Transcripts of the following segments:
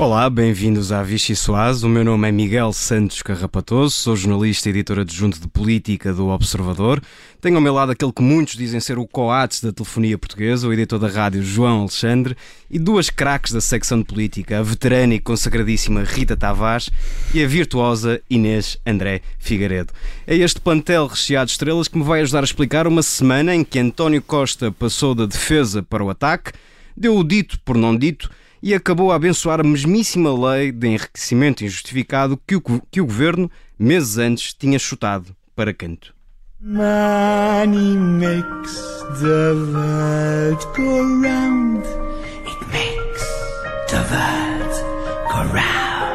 Olá, bem-vindos à Vichy Soaz. O meu nome é Miguel Santos Carrapatoso, sou jornalista e editor adjunto de política do Observador. Tenho ao meu lado aquele que muitos dizem ser o coates da telefonia portuguesa, o editor da rádio João Alexandre, e duas craques da secção de política, a veterana e consagradíssima Rita Tavares e a virtuosa Inês André Figueiredo. É este plantel recheado de estrelas que me vai ajudar a explicar uma semana em que António Costa passou da defesa para o ataque, deu o dito por não dito e acabou a abençoar a mesmíssima lei de enriquecimento injustificado que o, que o governo, meses antes, tinha chutado para canto. Money makes the world go round. It makes the world go round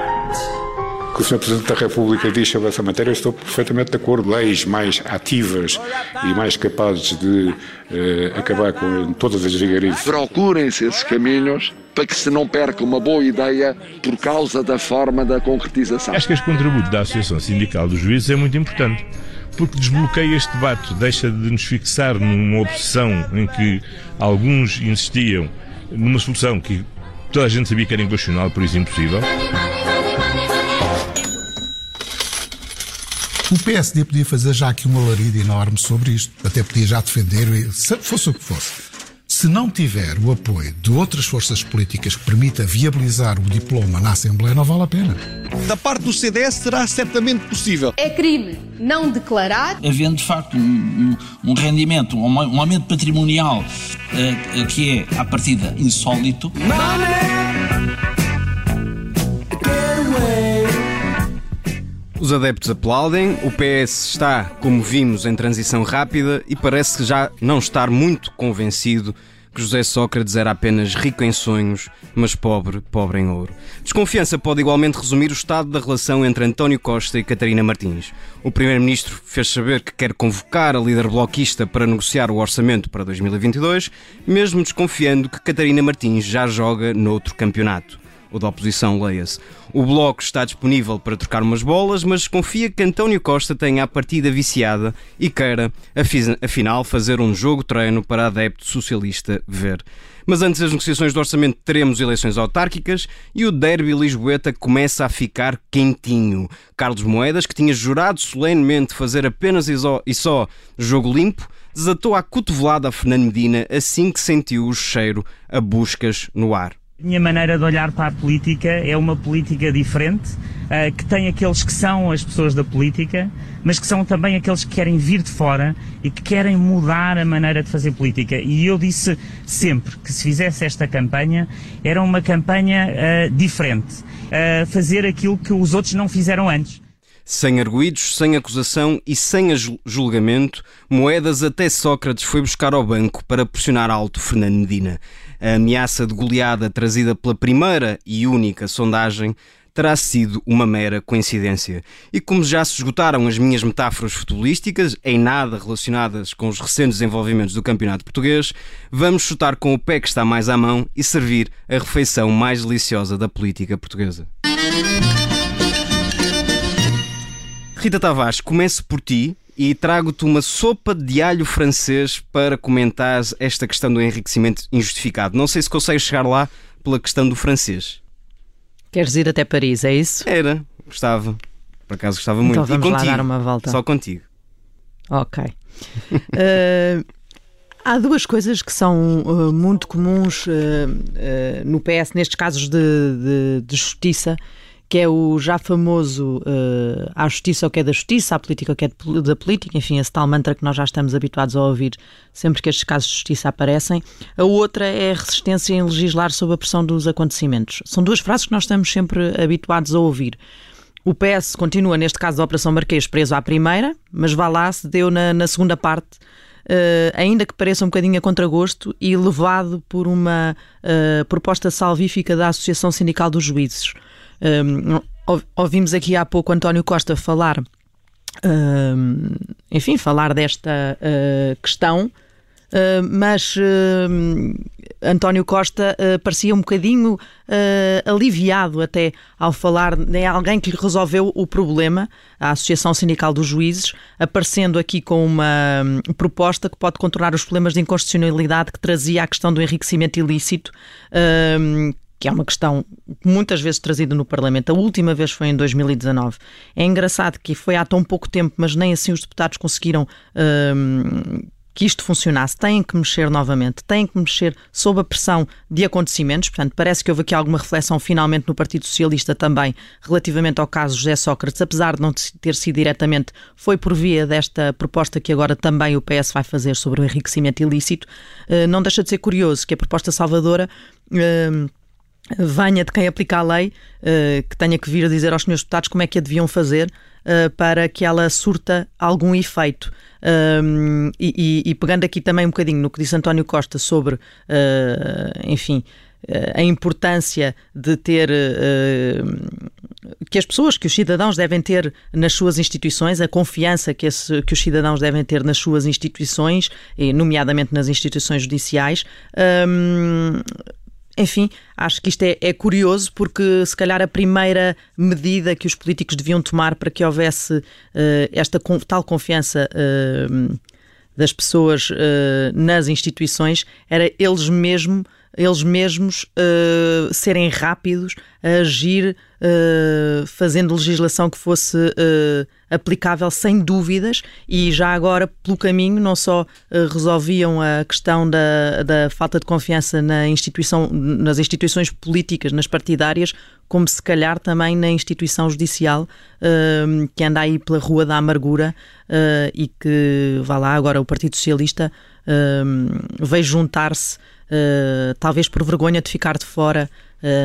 que o Sr. Presidente da República diz sobre essa matéria, eu estou perfeitamente de acordo. Leis mais ativas e mais capazes de eh, acabar com todas as vigarices. Procurem-se esses caminhos para que se não perca uma boa ideia por causa da forma da concretização. Acho que este contributo da Associação Sindical dos Juízes é muito importante porque desbloqueia este debate, deixa de nos fixar numa obsessão em que alguns insistiam numa solução que toda a gente sabia que era inconstitucional, por isso impossível. O PSD podia fazer já aqui uma larida enorme sobre isto, até podia já defender, fosse o que fosse. Se não tiver o apoio de outras forças políticas que permita viabilizar o diploma na Assembleia, não vale a pena. Da parte do CDS será certamente possível. É crime não declarar. Havendo de facto um, um, rendimento, um, um, aumento patrimonial uh, que é, à partida, insólito. Money! Os adeptos aplaudem, o PS está, como vimos, em transição rápida e parece já não estar muito convencido que José Sócrates era apenas rico em sonhos, mas pobre, pobre em ouro. Desconfiança pode igualmente resumir o estado da relação entre António Costa e Catarina Martins. O primeiro-ministro fez saber que quer convocar a líder bloquista para negociar o orçamento para 2022, mesmo desconfiando que Catarina Martins já joga noutro campeonato o da oposição, leia-se. O Bloco está disponível para trocar umas bolas, mas confia que António Costa tenha a partida viciada e queira, afinal, fazer um jogo-treino para adepto socialista ver. Mas antes das negociações do orçamento teremos eleições autárquicas e o derby lisboeta começa a ficar quentinho. Carlos Moedas, que tinha jurado solenemente fazer apenas e só jogo limpo, desatou a cotovelada a Fernando Medina assim que sentiu o cheiro a buscas no ar. Minha maneira de olhar para a política é uma política diferente, uh, que tem aqueles que são as pessoas da política, mas que são também aqueles que querem vir de fora e que querem mudar a maneira de fazer política. E eu disse sempre que se fizesse esta campanha, era uma campanha uh, diferente, uh, fazer aquilo que os outros não fizeram antes. Sem arguídos, sem acusação e sem julgamento, Moedas até Sócrates foi buscar ao banco para pressionar alto Fernando Medina. A ameaça de goleada trazida pela primeira e única sondagem terá sido uma mera coincidência. E como já se esgotaram as minhas metáforas futebolísticas, em nada relacionadas com os recentes desenvolvimentos do campeonato português, vamos chutar com o pé que está mais à mão e servir a refeição mais deliciosa da política portuguesa. Rita Tavares, começo por ti e trago-te uma sopa de alho francês para comentar esta questão do enriquecimento injustificado. Não sei se consegues chegar lá pela questão do francês. Queres ir até Paris, é isso? Era, gostava. Por acaso gostava muito. Então vamos e contigo, lá dar uma volta. Só contigo. Ok. uh, há duas coisas que são uh, muito comuns uh, no PS, nestes casos de, de, de justiça, que é o já famoso uh, à justiça o que é da justiça, à política o que é da política, enfim, esse tal mantra que nós já estamos habituados a ouvir sempre que estes casos de justiça aparecem. A outra é a resistência em legislar sob a pressão dos acontecimentos. São duas frases que nós estamos sempre habituados a ouvir. O PS continua, neste caso da Operação Marquês, preso à primeira, mas vá lá, se deu na, na segunda parte, uh, ainda que pareça um bocadinho a contragosto, e levado por uma uh, proposta salvífica da Associação Sindical dos Juízes. Um, ouvimos aqui há pouco António Costa falar, um, enfim, falar desta uh, questão. Uh, mas uh, António Costa uh, parecia um bocadinho aliviado até ao falar de alguém que lhe resolveu o problema, a Associação Sindical dos Juízes, aparecendo aqui com uma um, proposta que pode contornar os problemas de inconstitucionalidade que trazia a questão do enriquecimento ilícito que é uma questão muitas vezes trazida no Parlamento. A última vez foi em 2019. É engraçado que foi há tão pouco tempo, mas nem assim os deputados conseguiram hum, que isto funcionasse, têm que mexer novamente, têm que mexer sob a pressão de acontecimentos. Portanto, parece que houve aqui alguma reflexão finalmente no Partido Socialista também relativamente ao caso José Sócrates, apesar de não ter sido diretamente, foi por via desta proposta que agora também o PS vai fazer sobre o enriquecimento ilícito. Eh, não deixa de ser curioso que a proposta salvadora eh, venha de quem aplica a lei, eh, que tenha que vir a dizer aos senhores deputados como é que a deviam fazer para que ela surta algum efeito. Um, e, e, pegando aqui também um bocadinho no que disse António Costa sobre, uh, enfim, a importância de ter que as pessoas, que os cidadãos devem ter nas suas instituições, a confiança que, esse, que os cidadãos devem ter nas suas instituições, e nomeadamente nas instituições judiciais. Um, enfim, acho que isto é, é, curioso porque se calhar a primeira medida que os políticos deviam tomar para que houvesse uh, esta tal confiança uh, das pessoas uh, nas instituições era eles mesmo eles mesmos uh, serem rápidos a agir uh, fazendo legislação que fosse uh, aplicável sem dúvidas e já agora pelo caminho não só resolviam a questão da, da falta de confiança na instituição, nas instituições políticas, nas partidárias, como se calhar também na instituição judicial que anda aí pela rua da amargura e que, vá lá, agora o Partido Socialista veio juntar-se uh, talvez por vergonha de ficar de fora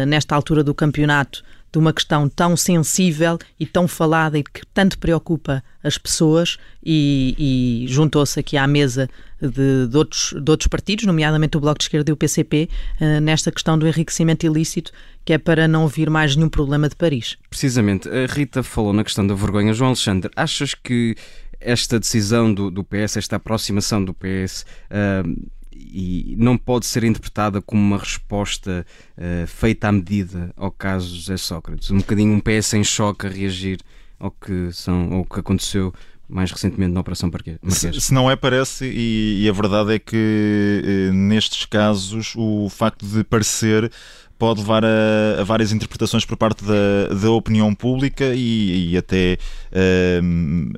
nesta altura do campeonato de uma questão tão sensível e tão falada e que tanto preocupa as pessoas e, e juntou-se aqui à mesa de, de, outros, de outros partidos, nomeadamente o Bloco de Esquerda e o PCP, uh, eh, nesta questão do enriquecimento ilícito, que é para não vir mais nenhum problema de Paris. Precisamente, a Rita falou na questão da vergonha. João Alexandre, achas que esta decisão do, do PS, esta aproximação do PS, uh, e não pode ser interpretada como uma resposta uh, feita à medida ao caso de José Sócrates. Um bocadinho um PS em choque a reagir ao que, são, ao que aconteceu mais recentemente na Operação Marquês. Se, se, não é, parece, e, e, a verdade é que eh, nestes casos o facto de parecer pode levar a, a, várias interpretações por parte da, da opinião pública e, e até. Uh,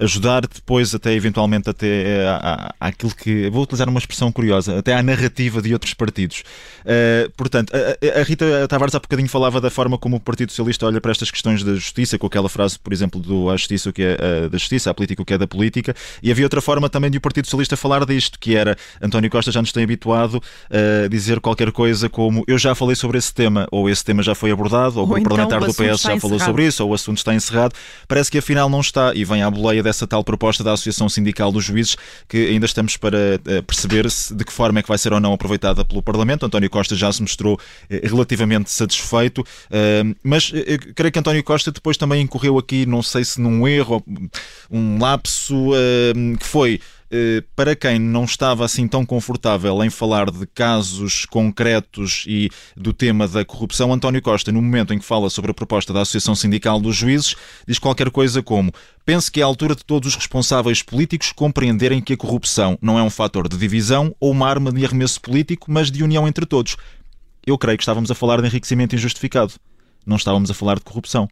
ajudar depois até eventualmente até à, eh, aquilo que vou utilizar uma expressão curiosa até à narrativa de outros partidos uh, portanto a, a, Rita Tavares há bocadinho falava da forma como o Partido Socialista olha para estas questões da justiça com aquela frase por exemplo do a justiça o que é uh, da justiça a política o que é da política e havia outra forma também de o Partido Socialista falar disto que era António Costa já nos tem habituado a dizer qualquer coisa como eu já falei sobre esse tema ou esse tema já foi abordado ou, ou o então parlamentar do PS já falou sobre isso ou o assunto está encerrado parece que afinal não está e vem à boleia dessa tal proposta da Associação Sindical dos Juízes, que ainda estamos para eh, perceber de que forma é que vai ser ou não aproveitada pelo Parlamento. António Costa já se mostrou eh, relativamente satisfeito, eh, mas creio que António Costa depois também incorreu aqui, não sei se num erro, um lapso, que foi eh, para quem não estava assim tão confortável em falar de casos concretos e do tema da corrupção, António Costa, no momento em que fala sobre a proposta da Associação Sindical dos Juízes, diz qualquer coisa como: Penso que é a altura de todos os responsáveis políticos compreenderem que a corrupção não é um fator de divisão ou uma arma de arremesso político, mas de união entre todos. Eu creio que estávamos a falar de enriquecimento injustificado. Não estávamos a falar de corrupção.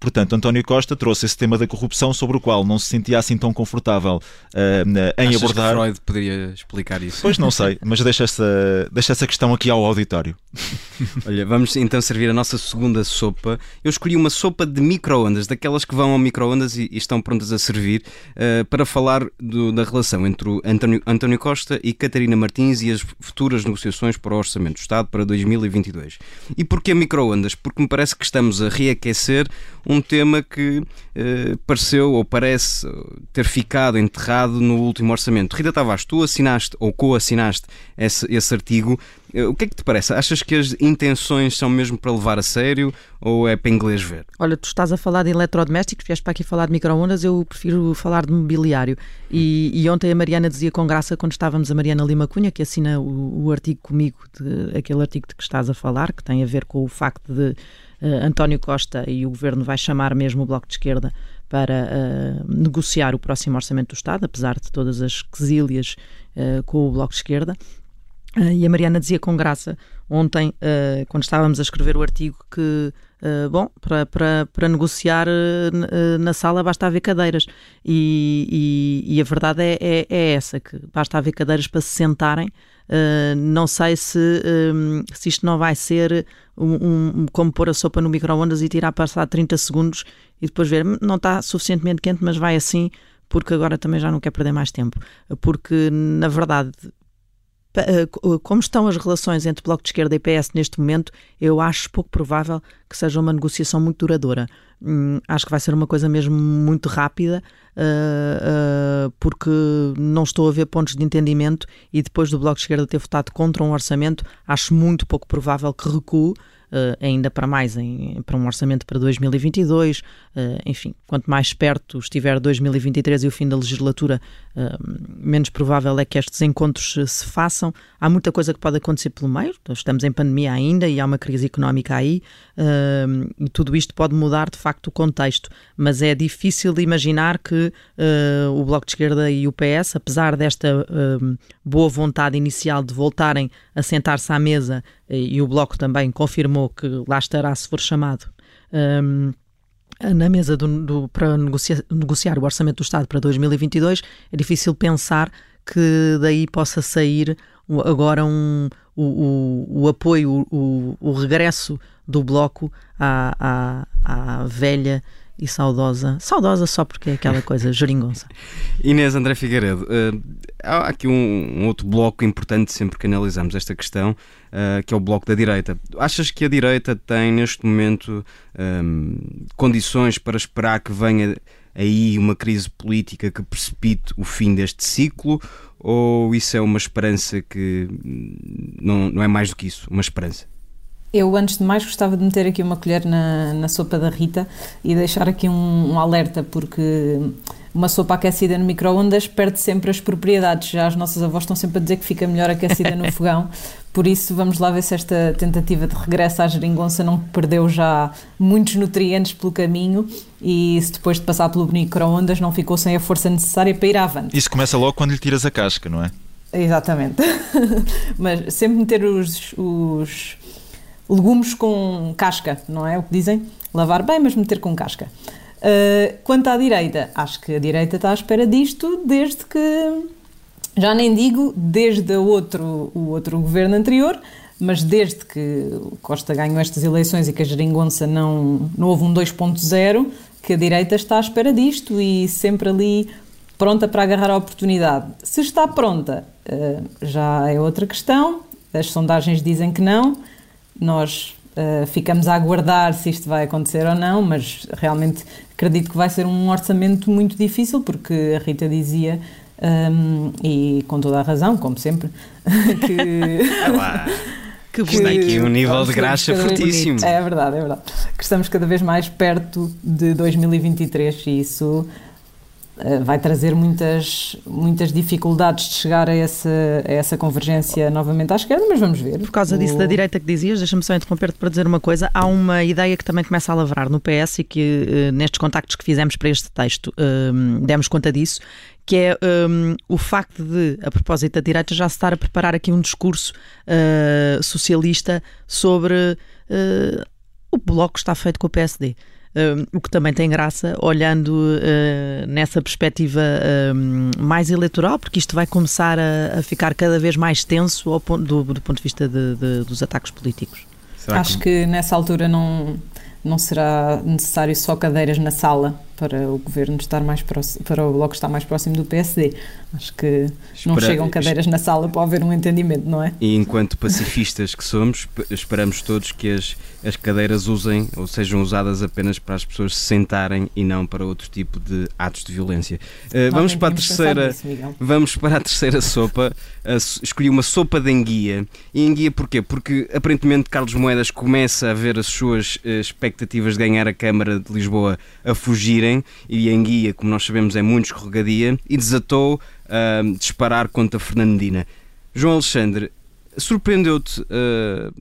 Portanto, António Costa trouxe esse tema da corrupção sobre o qual não se sentia assim tão confortável uh, em Achas abordar. Que Freud poderia explicar isso? Pois não sei, mas deixa essa, deixa essa questão aqui ao auditório. Olha, vamos então servir a nossa segunda sopa. Eu escolhi uma sopa de micro-ondas, daquelas que vão ao micro-ondas e, e, estão prontas a servir, uh, para falar do, da relação entre o António, António Costa e Catarina Martins e as futuras negociações para o Orçamento do Estado para 2022. E porquê micro-ondas? Porque me parece que estamos a reaquecer um tema que eh, pareceu ou parece ter ficado enterrado no último orçamento. Rita Tavares, tu assinaste ou co-assinaste esse, esse artigo. Eh, o que é que te parece? Achas que as intenções são mesmo para levar a sério ou é para inglês ver? Olha, tu estás a falar de eletrodomésticos, vieste para aqui falar de microondas, eu prefiro falar de mobiliário. E, e, ontem a Mariana dizia com graça, quando estávamos, a Mariana Lima Cunha, que assina o, o artigo comigo, de, aquele artigo de que estás a falar, que tem a ver com o facto de António Costa e o governo vai chamar mesmo o Bloco de Esquerda para uh, negociar o próximo Orçamento do Estado, apesar de todas as quesílias uh, com o Bloco de Esquerda. Uh, e a Mariana dizia com graça ontem, quando estávamos a escrever o artigo, que, bom, para, para, para negociar na sala basta haver cadeiras. E, e, e a verdade é, é, é, essa: que basta haver cadeiras para se sentarem. Não sei se, um, se isto não vai ser um, um, como pôr a sopa no micro-ondas e tirar passar 30 segundos e depois ver, não está suficientemente quente, mas vai assim porque agora também já não quer perder mais tempo. Porque, na verdade, como estão as relações entre Bloco de Esquerda e PS neste momento, eu acho pouco provável que seja uma negociação muito duradoura. Hum, acho que vai ser uma coisa mesmo muito rápida, uh, uh, porque não estou a ver pontos de entendimento e depois do Bloco de Esquerda ter votado contra um orçamento, acho muito pouco provável que recue ainda para mais em, para um orçamento para 2022. Uh, eh, enfim, quanto mais perto estiver 2023 e o fim da legislatura, uh, menos provável é que estes encontros se façam. Há muita coisa que pode acontecer pelo meio, estamos em pandemia ainda e há uma crise económica aí, e tudo isto pode mudar de facto o contexto, mas é difícil imaginar que o Bloco de Esquerda e o PS, apesar desta boa vontade inicial de voltarem a sentar-se à mesa, e o Bloco também confirmou que lá estará se for chamado. Um, na mesa do, do, para negociar, negociar o orçamento do Estado para 2022, é difícil pensar que daí possa sair agora um, o, o, o apoio, o, o, regresso do Bloco à, à, à velha e saudosa. Saudosa só porque é aquela coisa geringonça. Inês André Figueiredo, uh, há aqui um, um, outro bloco importante sempre que analisamos esta questão, uh, que é o bloco da direita. Achas que a direita tem neste momento um, condições para esperar que venha aí uma crise política que precipite o fim deste ciclo? Ou isso é uma esperança que não, não é mais do que isso, uma esperança? Eu, antes de mais, gostava de meter aqui uma colher na, na sopa da Rita e deixar aqui um, um alerta, porque uma sopa aquecida no micro-ondas perde sempre as propriedades. Já as nossas avós estão sempre a dizer que fica melhor aquecida no fogão. Por isso, vamos lá ver se esta tentativa de regresso à geringonça não perdeu já muitos nutrientes pelo caminho e se depois de passar pelo micro-ondas não ficou sem a força necessária para ir avante. Isso começa logo quando lhe tiras a casca, não é? Exatamente. Mas sempre meter os, os legumes com casca, não é o que dizem? Lavar bem, mas meter com casca. Uh, quanto à direita, acho que a direita está à espera disto desde que, já nem digo desde o outro, o outro governo anterior, mas desde que Costa ganhou estas eleições e que a geringonça não, não houve um 2.0, que a direita está à espera disto e sempre ali pronta para agarrar a oportunidade. Se está pronta, uh, já é outra questão, as sondagens dizem que não, nós uh, ficamos a aguardar se isto vai acontecer ou não, mas realmente acredito que vai ser um orçamento muito difícil, porque a Rita dizia, um, e com toda a razão, como sempre, que. Que, que está aqui um nível de graxa fortíssimo. É verdade, é verdade. Que estamos cada vez mais perto de 2023 e isso vai trazer muitas, muitas dificuldades de chegar a essa, a essa convergência novamente à esquerda, mas vamos ver. Por causa disso o... da direita que dizias, deixa-me só interromper-te para dizer uma coisa. Há uma ideia que também começa a lavrar no PS e que uh, nestes contactos que fizemos para este texto uh, demos conta disso, que é um, o facto de, a propósito da direita, já se estar a preparar aqui um discurso uh, socialista sobre o bloco que está feito com o PSD. Uh, o que também tem graça, olhando uh, nessa perspectiva uh, mais eleitoral, porque isto vai começar a, a ficar cada vez mais tenso ponto, do, do, ponto de vista de, de, dos ataques políticos. Será Acho que... que nessa altura não, não será necessário só cadeiras na sala para o governo estar mais próximo, para o bloco estar mais próximo do PSD. Acho que Espera, não chegam cadeiras na sala para haver um entendimento, não é? E enquanto pacifistas que somos, esperamos todos que as, as cadeiras usem ou sejam usadas apenas para as pessoas se sentarem e não para outro tipo de atos de violência. Uh, vamos para a terceira, nisso, vamos para a terceira sopa. Uh, escolhi uma sopa de enguia. E enguia porquê? Porque aparentemente Carlos Moedas começa a ver as suas uh, expectativas de ganhar a Câmara de Lisboa a fugirem e em guia, como nós sabemos, é muito escorregadia e desatou a uh, disparar contra Fernandina. João Alexandre, Surpreendeu-te uh,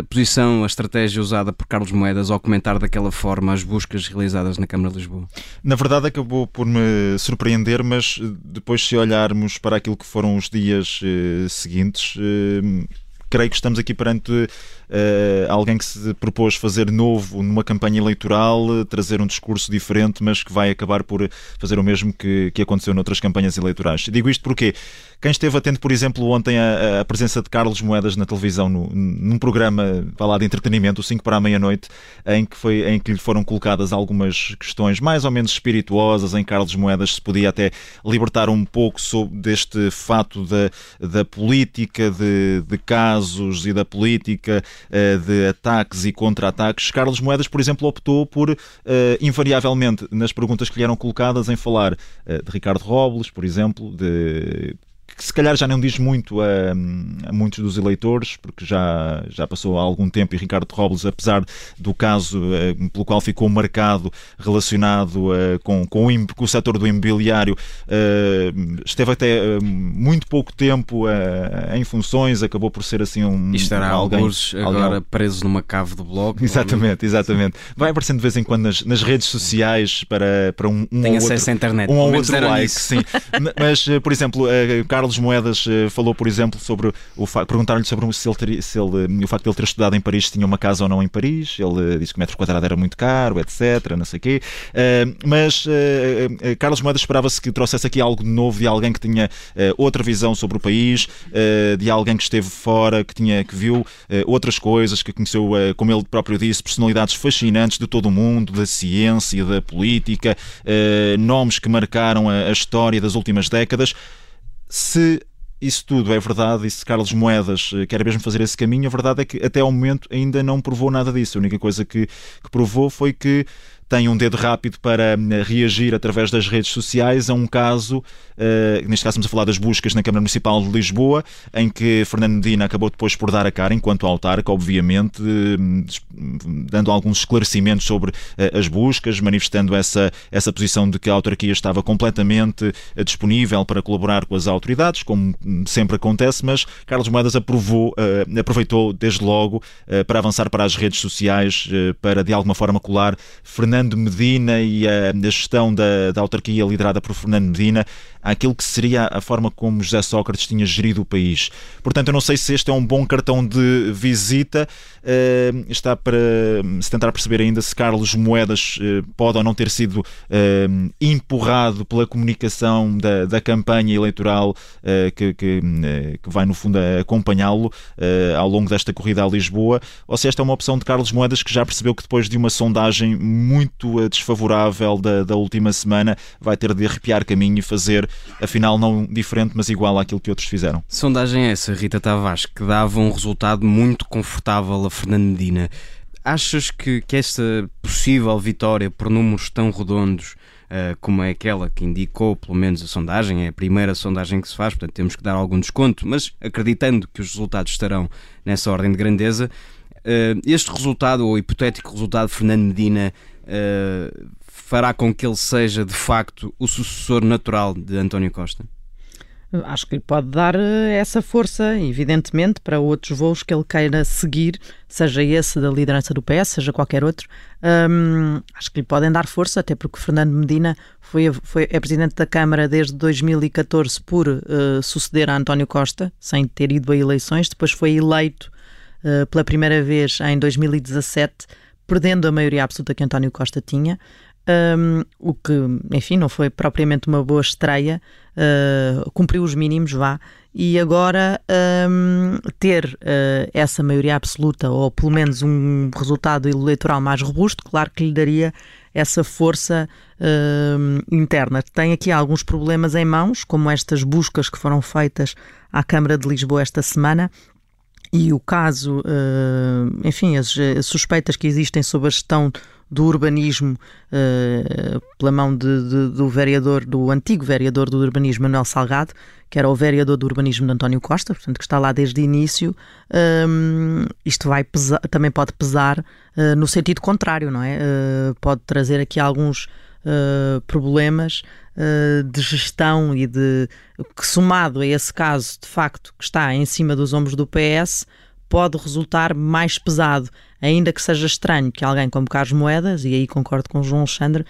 a posição, a estratégia usada por Carlos Moedas ao comentar daquela forma as buscas realizadas na Câmara de Lisboa? Na verdade, acabou por me surpreender, mas depois, se olharmos para aquilo que foram os dias uh, seguintes, uh, creio que estamos aqui perante uh, alguém que se propôs fazer novo numa campanha eleitoral, trazer um discurso diferente, mas que vai acabar por fazer o mesmo que, que aconteceu noutras campanhas eleitorais. Digo isto porque quem esteve atento, por exemplo, ontem à, à presença de Carlos Moedas na televisão, no, num programa lá de entretenimento, o 5 para a meia-noite, em, que em que lhe foram colocadas algumas questões mais ou menos espirituosas, em Carlos Moedas se podia até libertar um pouco sobre deste fato da, da política, de, de casos e da política, de ataques e contra-ataques. Carlos Moedas, por exemplo, optou por, uh, invariavelmente, nas perguntas que lhe eram colocadas, em falar uh, de Ricardo Robles, por exemplo, de que se calhar já não diz muito a, a, muitos dos eleitores, porque já, já passou há algum tempo e Ricardo Robles, apesar do caso uh, pelo qual ficou marcado relacionado uh, com, com, o, com o setor do imobiliário, uh, esteve até muito pouco tempo em funções, acabou por ser assim um. E estará alguém, alguns agora alguém... preso numa cave do bloco. Exatamente, exatamente. Vai aparecendo de vez em quando nas, nas redes sociais para, para um, um Tem ou acesso outro, à internet. Um ou outro like, sim. Mas, por exemplo, Carlos Carlos Moedas uh, falou, por exemplo, sobre o perguntaram-lhe sobre se ele, se ele, o facto de ele ter estudado em Paris, se tinha uma casa ou não em Paris. Ele uh, disse que o metro quadrado era muito caro, etc. Não sei o quê. Uh, mas Carlos Moedas esperava-se que trouxesse aqui algo novo de alguém que tinha outra visão sobre o país, de alguém que esteve fora, que, tinha, que viu outras coisas, que conheceu, como ele próprio disse, personalidades fascinantes de todo o mundo, da ciência, da política, nomes que marcaram a história das últimas décadas se isso tudo é verdade e se Carlos Moedas eh, quer mesmo fazer esse caminho, a verdade é que até ao momento ainda não provou nada disso. A única coisa que, que provou foi que tem um dedo rápido para hum, reagir através das redes sociais a um caso, uh, neste caso estamos a falar das buscas na Câmara Municipal de Lisboa, em que Fernando Medina acabou depois por dar a cara, enquanto autarca, obviamente, uh, dando alguns esclarecimentos sobre uh, as buscas, manifestando essa, essa posição de que a autarquia estava completamente disponível para colaborar com as autoridades, como hum, sempre acontece, mas Carlos Moedas aprovou, aproveitou desde logo para avançar para as redes sociais, para de alguma forma colar Fernando Fernando Medina e a, a gestão da, da autarquia liderada por Fernando Medina àquilo que seria a forma como José Sócrates tinha gerido o país. Portanto, eu não sei se este é um bom cartão de visita. Uh, está para se tentar perceber ainda se Carlos Moedas uh, pode ou não ter sido uh, empurrado pela comunicação da, da campanha eleitoral que, que, que, vai, no fundo, acompanhá-lo ao longo desta corrida a Lisboa, ou se esta é uma opção de Carlos Moedas que já percebeu que depois de uma sondagem muito eh, desfavorável da, da última semana, vai ter de arrepiar caminho e fazer, afinal, não diferente, mas igual àquilo que outros fizeram. Sondagem é essa, Rita Tavares, que dava um resultado muito confortável a Fernando Medina. Achas que, que esta possível vitória por números tão redondos Uh, como é aquela que indicou, pelo menos a sondagem, é a primeira sondagem que se faz, portanto temos que dar algum desconto, mas acreditando que os resultados estarão nessa ordem de grandeza, uh, este resultado, ou hipotético resultado de Fernando Medina, uh, fará com que ele seja de facto o sucessor natural de António Costa? Acho que lhe pode dar eh, essa força, evidentemente, para outros voos que ele queira seguir, seja esse da liderança do PS, seja qualquer outro. Acho que lhe podem dar força, até porque Fernando Medina foi, foi, é presidente da Câmara desde 2014 por uh, suceder a António Costa, sem ter ido a eleições. Depois foi eleito uh, pela primeira vez em 2017 perdendo a maioria absoluta que António Costa tinha. Um, o que, enfim, não foi propriamente uma boa estreia, uh, cumpriu os mínimos, vá, e agora um, ter uh, essa maioria absoluta, ou pelo menos um resultado eleitoral mais robusto, claro que lhe daria essa força uh, interna. Tem aqui alguns problemas em mãos, como estas buscas que foram feitas à Câmara de Lisboa esta semana, e o caso, uh, enfim, as, as, suspeitas que existem sobre a gestão do urbanismo uh, pela mão de, de, do vereador, do antigo vereador do urbanismo, Manuel Salgado, que era o vereador do urbanismo de António Costa, portanto, que está lá desde o início, eh, isto vai pesar, também pode pesar no sentido contrário, não é? pode trazer aqui alguns problemas de gestão e de que somado a esse caso de facto que está em cima dos ombros do PS pode resultar mais pesado, ainda que seja estranho que alguém como Carlos Moedas, e aí concordo com o João Alexandre,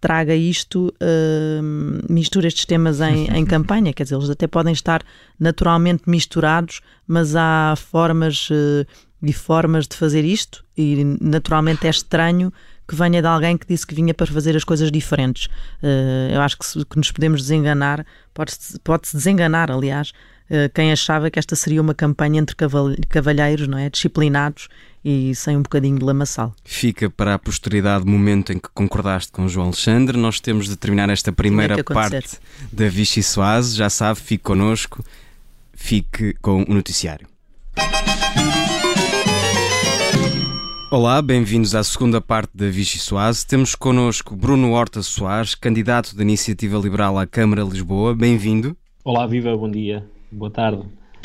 traga isto, uh, mistura estes temas em, em campanha, quer dizer, eles até podem estar naturalmente misturados, mas há formas uh, e formas de fazer isto, e naturalmente é estranho que venha de alguém que disse que vinha para fazer as coisas diferentes. Uh, eu acho que, se, que nos podemos desenganar, pode-se pode -se desenganar, aliás, uh, quem achava que esta seria uma campanha entre cavalheiros, não é? Disciplinados e sem um bocadinho de lamaçal. Fica para a posteridade o momento em que concordaste com o João Alexandre. Nós temos de terminar esta primeira parte da Vichy Soase. Já sabe, fique connosco, fique com o noticiário. Olá, bem-vindos à segunda parte da Vichy Soase. Temos connosco Bruno Horta Soares, candidato da Iniciativa Liberal à Câmara de Lisboa. Bem-vindo. Olá, viva, bom dia, boa tarde.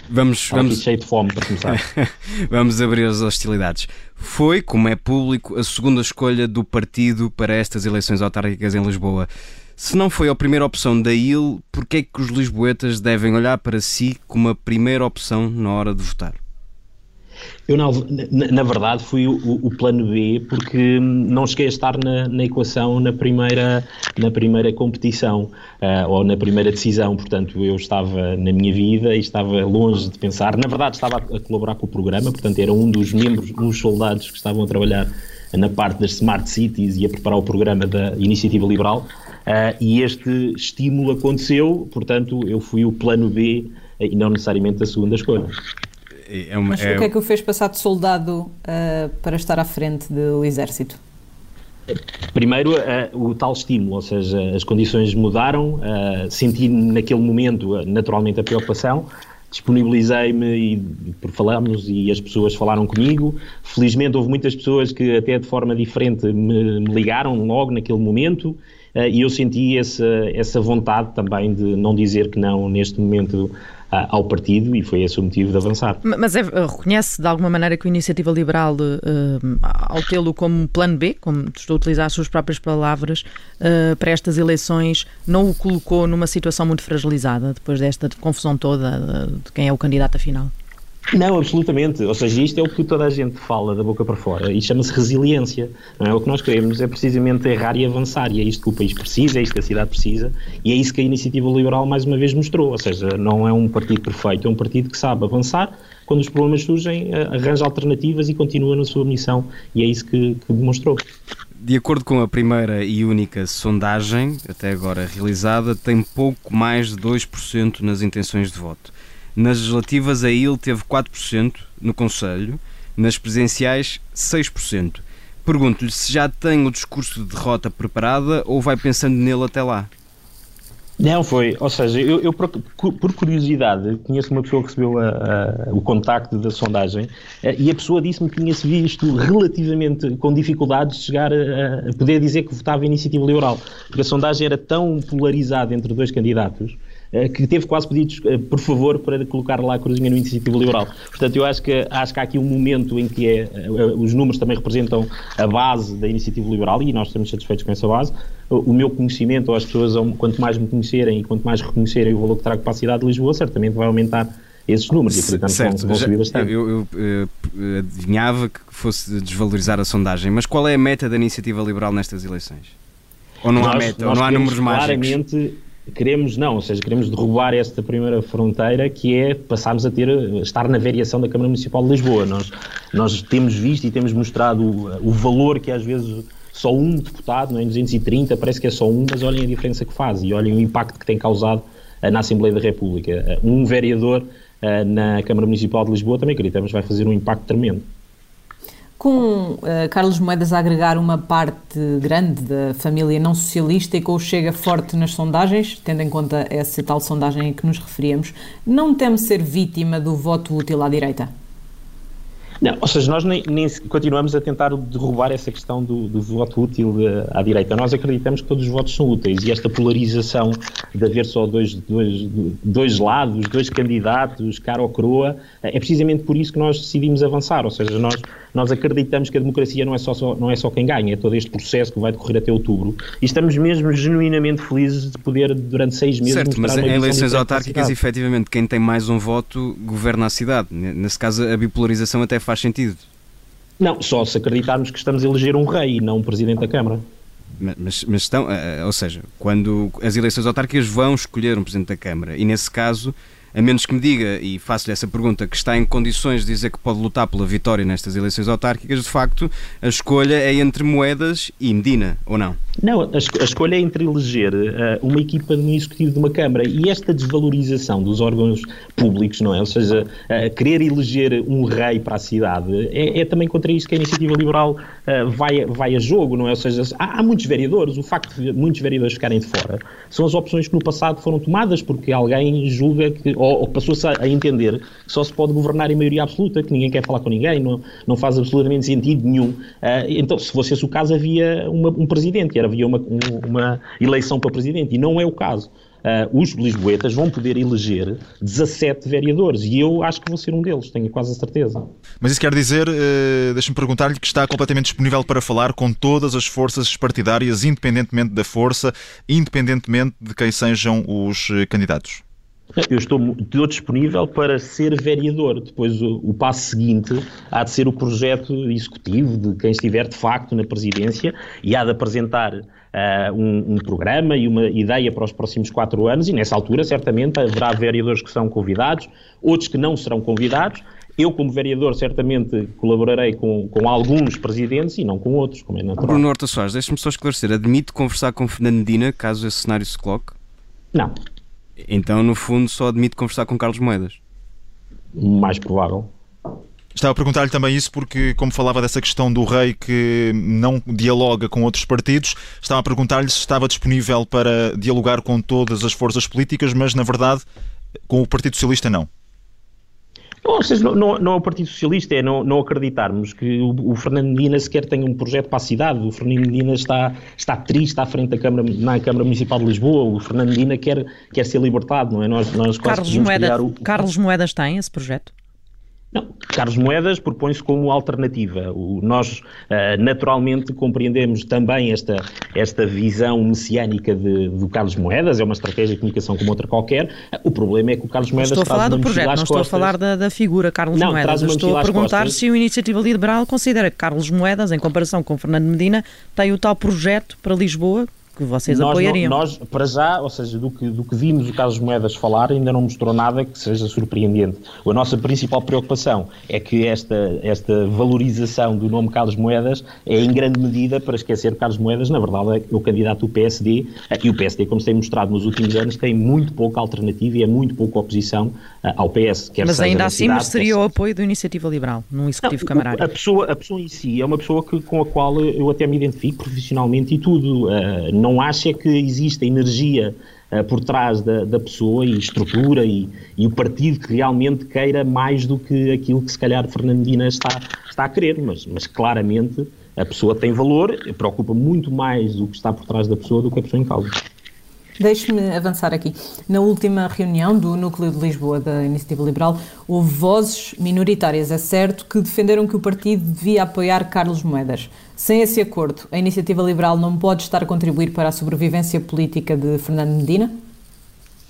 Vamos, vamos... cheio de fome para começar. vamos abrir as hostilidades. Foi, como é público, a segunda escolha do partido para estas eleições autárquicas em Lisboa. Se não foi a primeira opção da IL, por que é que os lisboetas devem olhar para si como a primeira opção na hora de votar? Eu, na, na verdade, fui o, o, plano B porque não cheguei a estar na, na equação na primeira, na primeira competição uh, ou na primeira decisão. Portanto, eu estava na minha vida e estava longe de pensar. Na verdade, estava a, a colaborar com o programa, portanto, era um dos membros, dos soldados que estavam a trabalhar na parte das Smart Cities e a preparar o programa da Iniciativa Liberal. Uh, e este estímulo aconteceu, portanto, eu fui o plano B e não necessariamente a segunda escolha. É, é uma, Mas é... o que é que o fez passar de soldado uh, para estar à frente do exército? Primeiro, uh, o tal estímulo, ou seja, as condições mudaram, uh, senti naquele momento naturalmente a preocupação, disponibilizei-me e por falarmos e as pessoas falaram comigo. Felizmente houve muitas pessoas que até de forma diferente me, me ligaram logo naquele momento uh, e eu senti essa, essa vontade também de não dizer que não neste momento ao partido e foi esse o motivo de avançar. Mas é, reconhece de alguma maneira que a Iniciativa Liberal, uh, ao tê-lo como plano B, como estou a utilizar as suas próprias palavras, uh, para estas eleições, não o colocou numa situação muito fragilizada depois desta confusão toda de quem é o candidato afinal? Não, absolutamente. Ou seja, isto é o que toda a gente fala da boca para fora e chama-se resiliência. É? O que nós queremos é precisamente errar e avançar e é isto que o país precisa, é isto que a cidade precisa e é isso que a Iniciativa Liberal mais uma vez mostrou. Ou seja, não é um partido perfeito, é um partido que sabe avançar quando os problemas surgem, eh, arranja alternativas e continua na sua missão e é isso que, que demonstrou. De acordo com a primeira e única sondagem, até agora realizada, tem pouco mais de 2% nas intenções de voto. Nas legislativas, a IL teve 4% no Conselho, nas presidenciais, 6%. Pergunto-lhe se já tem o discurso de derrota preparada ou vai pensando nele até lá. Não, foi. Ou seja, eu, eu por, por, curiosidade conheço uma pessoa que recebeu a, a, o contacto da sondagem a, eh, e a pessoa disse-me que tinha-se visto relativamente com dificuldades de chegar a, poder dizer que votava a iniciativa liberal. Porque a sondagem era tão polarizada entre dois candidatos que teve quase pedidos, eh, por favor, para colocar lá a cruzinha no Iniciativa Liberal. Portanto, eu acho que, acho que há aqui um momento em que é, eh, os números também representam a base da Iniciativa Liberal e nós estamos satisfeitos com essa base. O meu conhecimento, ou as pessoas, quanto mais me conhecerem e quanto mais reconhecerem o valor que trago para a cidade de Lisboa, certamente vai aumentar esses números e, portanto, certo, vão, vão subir bastante. Eu, eu, eu, adivinhava que fosse desvalorizar a sondagem, mas qual é a meta da Iniciativa Liberal nestas eleições? Ou não nós, há meta? Ou não há números mágicos? Claramente queremos não, ou seja, queremos derrubar esta primeira fronteira que é passarmos a ter estar na variação da Câmara Municipal de Lisboa. Nós nós temos visto e temos mostrado o, o valor que às vezes só um deputado, não é, 230, parece que é só um, mas olhem a diferença que faz e olhem o impacto que tem causado uh, na Assembleia da República. Uh, um vereador uh, na Câmara Municipal de Lisboa também acreditamos vai fazer um impacto tremendo. Com uh, Carlos Moedas a agregar uma parte grande da família não socialista e com o Chega forte nas sondagens, tendo em conta essa tal sondagem a que nos referíamos, não teme ser vítima do voto útil à direita? Não, ou seja, nós nem, nem, continuamos a tentar derrubar essa questão do, do voto útil uh, à direita. Nós acreditamos que todos os votos são úteis e esta polarização de haver só dois, dois, dois lados, dois candidatos, cara ou croa, uh, é precisamente por isso que nós decidimos avançar. Ou seja, nós, nós acreditamos que a democracia não é, só, só, não é só quem ganha, é todo este processo que vai decorrer até outubro e estamos mesmo genuinamente felizes de poder, durante seis meses, certo, mas em eleições autárquicas, efetivamente, quem tem mais um voto governa a cidade. Nesse caso, a bipolarização até faz sentido. Não, só se acreditarmos que estamos a eleger um rei e não um presidente da Câmara. Mas, mas estão, eh, ou seja, quando as eleições autárquicas vão escolher um presidente da Câmara e nesse caso a menos que me diga, e faço-lhe essa pergunta, que está em condições de dizer que pode lutar pela vitória nestas eleições autárquicas, de facto, a escolha é entre Moedas e Medina, ou não? Não, a, escolha é entre eleger uh, uma equipa no executivo de uma Câmara e esta desvalorização dos órgãos públicos, não é? Ou seja, querer eleger um rei para a cidade é, é também contra isso que a iniciativa liberal uh, vai, vai a jogo, não é? Ou seja, há, há, muitos vereadores, o facto de muitos vereadores ficarem de fora são as opções que no passado foram tomadas porque alguém julga que ou, ou passou-se a, entender que só se pode governar em maioria absoluta, que ninguém quer falar com ninguém, não, não faz absolutamente sentido nenhum. Uh, então, se fosse esse o caso, havia uma, um presidente, havia uma, uma eleição para presidente, e não é o caso. Uh, os lisboetas vão poder eleger 17 vereadores e eu acho que vou ser um deles, tenho quase a certeza. Mas isso quer dizer, uh, deixa-me perguntar-lhe, que está completamente disponível para falar com todas as forças partidárias, independentemente da força, independentemente de quem sejam os candidatos? Eu estou, estou disponível para ser vereador. Depois, o, o, passo seguinte há de ser o projeto executivo de quem estiver de facto na presidência e há de apresentar uh, um, um, programa e uma ideia para os próximos quatro anos. E nessa altura, certamente, haverá vereadores que serão convidados, outros que não serão convidados. Eu, como vereador, certamente colaborarei com, com alguns presidentes e não com outros, como é natural. Bruno Horta Soares, deixe-me só esclarecer. Admite conversar com Fernando Medina, caso esse cenário se coloque? Não. Então, no fundo, só admite conversar com Carlos Moedas. Mais provável. Estava a perguntar-lhe também isso porque, como falava dessa questão do rei que não dialoga com outros partidos, estava a perguntar-lhe se estava disponível para dialogar com todas as forças políticas, mas, na verdade, com o Partido Socialista não. Não, seja, não, não, não é o Partido Socialista, é não, não acreditarmos que o, o, Fernando Medina sequer tem um projeto para a cidade. O Fernando Medina está, está triste à frente da Câmara, na Câmara Municipal de Lisboa. O Fernando Medina quer, quer ser libertado, não é? Nós, nós Carlos, Moeda, o... Carlos Moedas tem esse projeto? Não, Carlos Moedas propõe-se como alternativa. O, nós, uh, naturalmente, compreendemos também esta, esta visão messiânica de, do Carlos Moedas, é uma estratégia de comunicação como outra qualquer. O problema é que o Carlos Moedas Estou a falar do projeto, não estou a falar da, da figura Carlos não, Moedas. estou a perguntar se o Iniciativa Liberal considera que Carlos Moedas, em comparação com Fernando Medina, tem o tal projeto para Lisboa que vocês nós apoiariam. Nós, para já, ou seja, do que, do que vimos o Carlos Moedas falar, ainda não mostrou nada que seja surpreendente. A nossa principal preocupação é que esta, esta valorização do nome Carlos Moedas é em grande medida para esquecer que Carlos Moedas, na verdade, é o candidato do PSD, e o PSD, como se tem mostrado nos últimos anos, tem muito pouca alternativa e é muito pouca oposição uh, ao PS. Mas ainda assim cidade, seria o apoio da Iniciativa Liberal, num executivo não, camarário. A pessoa, a pessoa em si é uma pessoa que, com a qual eu até me identifico profissionalmente e tudo. Uh, não acha que existe energia uh, por trás da, da, pessoa e estrutura e, e, o partido que realmente queira mais do que aquilo que se calhar Fernando Medina está, está a querer, mas, mas claramente a pessoa tem valor, preocupa muito mais o que está por trás da pessoa do que a pessoa em causa. Deixe-me avançar aqui. Na última reunião do Núcleo de Lisboa da Iniciativa Liberal, houve vozes minoritárias, é certo, que defenderam que o partido devia apoiar Carlos Moedas. Sem esse acordo, a Iniciativa Liberal não pode estar a contribuir para a sobrevivência política de Fernando Medina?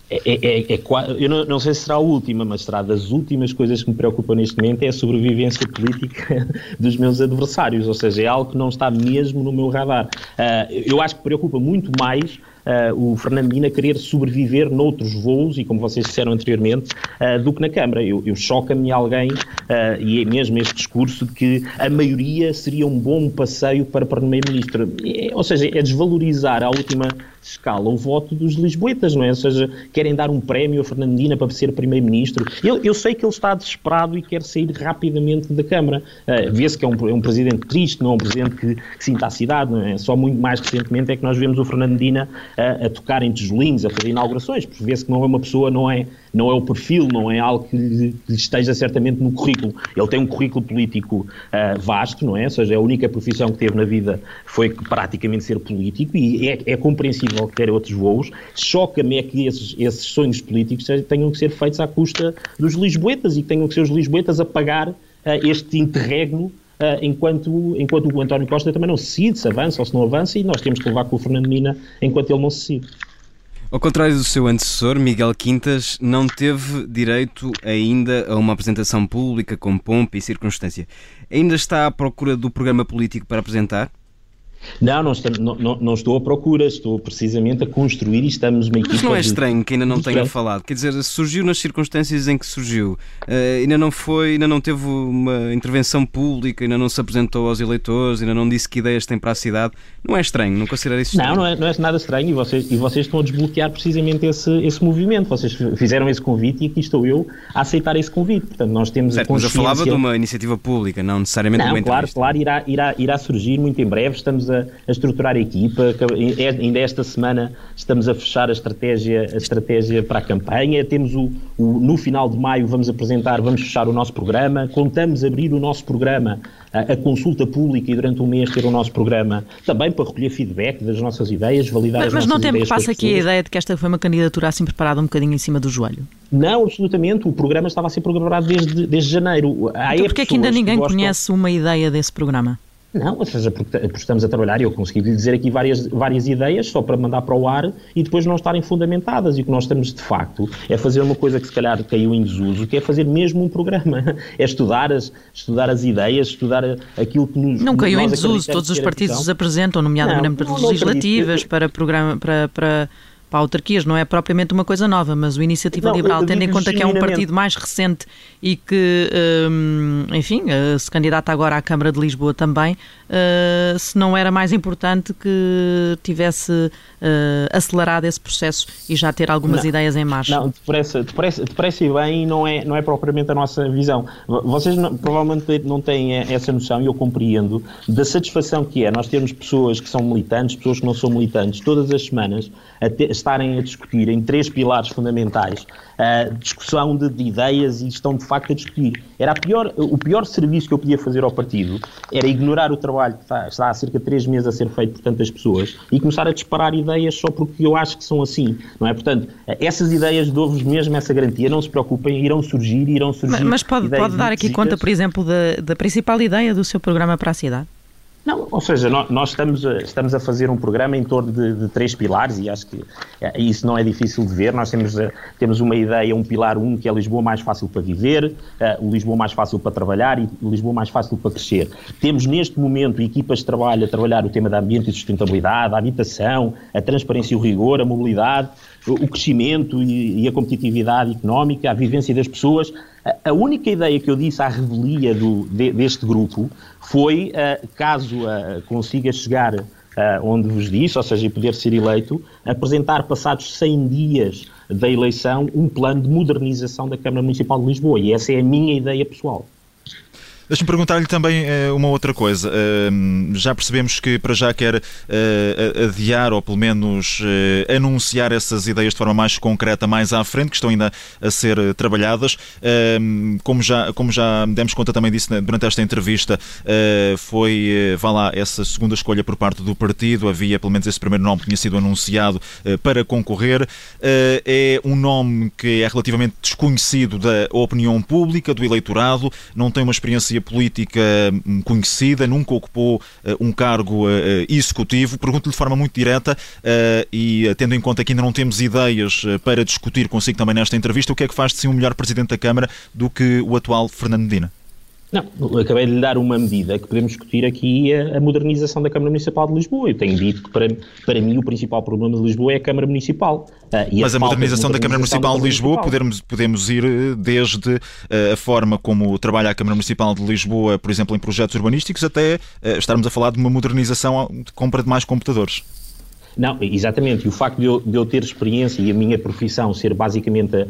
É, é, é, é, eu não, não, sei se será a última, mas será das últimas coisas que me preocupam neste momento é a sobrevivência política dos meus adversários, ou seja, é algo que não está mesmo no meu radar. Uh, eu acho que preocupa muito mais uh, o Fernando Medina querer sobreviver noutros voos, e como vocês disseram anteriormente, uh, do que na Câmara. Eu, eu choca-me alguém, uh, e é mesmo este discurso de que a maioria seria um bom passeio para Primeiro-Ministro. É, ou seja, é desvalorizar a última escala o voto dos lisboetas, não é? Ou seja, querem dar um prémio a Fernandina para ser primeiro-ministro. Eu, eu, sei que ele está desesperado e quer sair rapidamente da Câmara. Uh, Vê-se que é um, é um, presidente triste, não é um presidente que, que sinta a cidade, não é? Só muito mais recentemente é que nós vemos o Fernandina uh, a tocar em tijolinhos, a fazer inaugurações, porque vê-se que não é uma pessoa, não é, não é o perfil, não é algo que lhe, lhe esteja certamente no currículo. Ele tem um currículo político uh, vasto, não é? Ou seja, a única profissão que teve na vida foi praticamente ser político e é, é compreensível que ter outros voos. Choca-me é que esses, esses sonhos políticos tenham que ser feitos à custa dos lisboetas e que tenham que ser os lisboetas a pagar uh, este interregno Uh, enquanto, enquanto o António Costa também não se decide se avança ou se não avança, e nós temos que levar com o Fernando Mina enquanto ele não se decide. Ao contrário do seu antecessor, Miguel Quintas não teve direito ainda a uma apresentação pública com pompa e circunstância. Ainda está à procura do programa político para apresentar? Não, não, estou, não, não, estou à procura, estou precisamente a construir e estamos uma equipa. Mas não é estranho que ainda não tenha falado. Quer dizer, surgiu nas circunstâncias em que surgiu. Uh, ainda não foi, ainda não teve uma intervenção pública, ainda não se apresentou aos eleitores, ainda não disse que ideias tem para a cidade. Não é estranho, não considera isso estranho? Não, não é, não é nada estranho e vocês, e vocês estão a desbloquear precisamente esse, esse movimento. Vocês fizeram esse convite e aqui estou eu a aceitar esse convite. Portanto, nós temos certo, a consciência... mas eu falava de uma iniciativa pública, não necessariamente não, de uma claro, claro, irá, irá, irá surgir muito em breve. Estamos a, a estruturar a equipa. É, ainda esta semana estamos a fechar a estratégia, a estratégia para a campanha. Temos o, o, no final de maio vamos apresentar, vamos fechar o nosso programa. Contamos abrir o nosso programa, a, a consulta pública e durante um mês ter o nosso programa também para recolher feedback das nossas ideias, validar mas, as mas nossas ideias. Mas não tem que passa aqui a ideia de que esta foi uma candidatura assim preparada um bocadinho em cima do joelho? Não, absolutamente. O programa estava a ser programado desde, desde janeiro. Há então, porque é que ainda ninguém gostam... conhece uma ideia desse programa? Não, ou seja, porque, estamos a trabalhar e eu consegui lhe dizer aqui várias, várias ideias só para mandar para o ar e depois não estarem fundamentadas. E o que nós estamos, de facto, é fazer uma coisa que se calhar caiu em desuso, que é fazer mesmo um programa. É estudar as, estudar as ideias, estudar aquilo que nos. Não caiu em desuso, todos os partidos os apresentam, nomeadamente para legislativas, para, programa, para, para para autarquias, não é propriamente uma coisa nova, mas o Iniciativa não, Liberal, tendo em conta que é um partido mais recente e que, hum, enfim, eh, se candidata agora à Câmara de Lisboa também, uh, se não era mais importante que tivesse uh, acelerado esse processo e já ter algumas não, ideias em marcha? Não, te parece, te parece bem e não é, não é propriamente a nossa visão. Vocês não, provavelmente não têm essa noção, e eu compreendo, da satisfação que é nós termos pessoas que são militantes, pessoas que não são militantes, todas as semanas, a ter, estarem a discutir em três pilares fundamentais a discussão de, de, ideias e estão de facto a discutir. Era pior, o pior serviço que eu podia fazer ao partido era ignorar o trabalho que está, está, há cerca de três meses a ser feito por tantas pessoas e começar a disparar ideias só porque eu acho que são assim, não é? Portanto, essas ideias dou-vos mesmo essa garantia, não se preocupem, irão surgir, irão surgir. Mas, mas pode, pode dar aqui conta, por exemplo, da, da principal ideia do seu programa para a cidade? Não, ou seja, nós, estamos, estamos a fazer um programa em torno de, de, três pilares e acho que é, isso não é difícil de ver. Nós temos, a, temos uma ideia, um pilar um, que é Lisboa mais fácil para viver, uh, Lisboa mais fácil para trabalhar e Lisboa mais fácil para crescer. Temos neste momento equipas de trabalho a trabalhar o tema da ambiente e sustentabilidade, a habitação, a transparência e o rigor, a mobilidade, o crescimento e, e a competitividade económica, a vivência das pessoas. A única ideia que eu disse à revelia do, de, deste grupo foi, uh, caso uh, consiga chegar uh, onde vos disse, ou seja, poder ser eleito, apresentar, passados 100 dias da eleição, um plano de modernização da Câmara Municipal de Lisboa. E essa é a minha ideia pessoal. Deixa-me perguntar-lhe também uh, uma outra coisa. Uh, já percebemos que para já quer uh, adiar ou pelo menos anunciar essas ideias de forma mais concreta mais à frente, que estão ainda a ser trabalhadas. Ehm, como, já, como já demos conta também disso durante esta entrevista, foi, vá lá, essa segunda escolha por parte do partido. Havia pelo menos esse primeiro nome que tinha sido anunciado para concorrer. é um nome que é relativamente desconhecido da opinião pública, do eleitorado, não tem uma experiência política hum, conhecida, nunca ocupou uh, um cargo uh, executivo. Pergunto-lhe de forma muito direta e tendo em conta que ainda não temos ideias para discutir consigo também nesta entrevista, o que é que faz de si um melhor Presidente da Câmara do que o atual Fernando Medina? Não, acabei de lhe dar uma medida que podemos discutir aqui a, a, modernização da Câmara Municipal de Lisboa. Eu tenho dito que para, para mim o principal problema de Lisboa é a Câmara Municipal. Uh, Mas a, a modernização da Câmara Municipal de Lisboa podemos, podemos ir eh, desde uh, a forma como trabalha a Câmara Municipal de Lisboa, por exemplo, em projetos urbanísticos, até uh, estarmos a falar de uma modernização de compra de mais computadores. Não, exatamente. E o facto de eu, de eu, ter experiência e a minha profissão ser basicamente uh,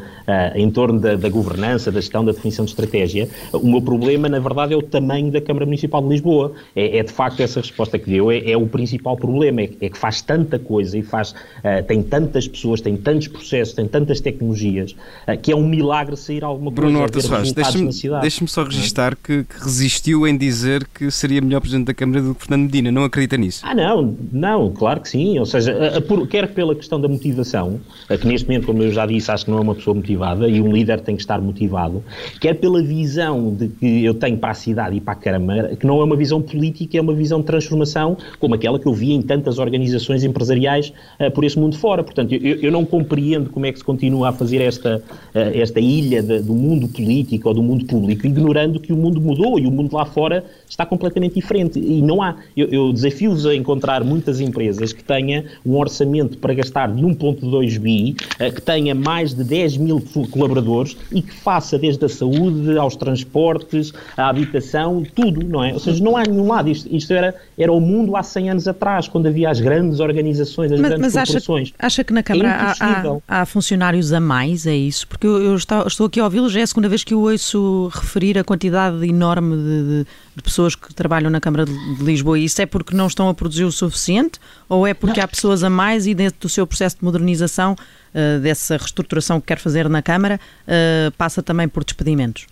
em torno da, da, governança, da gestão, da definição de estratégia, o meu problema, na verdade, é o tamanho da Câmara Municipal de Lisboa. É, é de facto essa resposta que deu, é, é o principal problema. É, é, que faz tanta coisa e faz, uh, tem tantas pessoas, tem tantos processos, tem tantas tecnologias, uh, que é um milagre sair alguma coisa. Bruno Horta Soares, deixa-me deixa só registar que, que, resistiu em dizer que seria melhor Presidente da Câmara do que Fernando Medina. Não acredita nisso? Ah, não, não, claro que sim. Ou seja, a, a, por, quer pela questão da motivação, que neste momento, como eu já disse, acho que não é uma pessoa motivada e um líder tem que estar motivado, quer pela visão de que eu tenho para a cidade e para a Câmara, que não é uma visão política, é uma visão de transformação, como aquela que eu vi em tantas organizações empresariais uh, por esse mundo fora. Portanto, eu, eu, não compreendo como é que se continua a fazer esta, uh, esta ilha de, do mundo político ou do mundo público, ignorando que o mundo mudou e o mundo lá fora está completamente diferente. E não há. Eu, eu desafio-vos a encontrar muitas empresas que tenha um orçamento para gastar de 1,2 bi, eh, que tenha mais de 10 mil colaboradores e que faça desde a saúde aos transportes, à habitação, tudo, não é? Ou seja, não há nenhum lado. Isto, isto era, era o mundo há 100 anos atrás, quando havia as grandes organizações, as mas, grandes mas corporações. Acha, acha que na Câmara é há, há, há, funcionários a mais, é isso? Porque eu, eu estou, estou, aqui a ouvi-lo, já é a segunda vez que eu ouço referir a quantidade enorme de, de, de pessoas que trabalham na Câmara de, Lisboa. Isso é porque não estão a produzir o suficiente ou é porque não. há pessoas a mais e dentro do seu processo de modernização, uh, dessa reestruturação que quer fazer na Câmara, uh, passa também por despedimentos?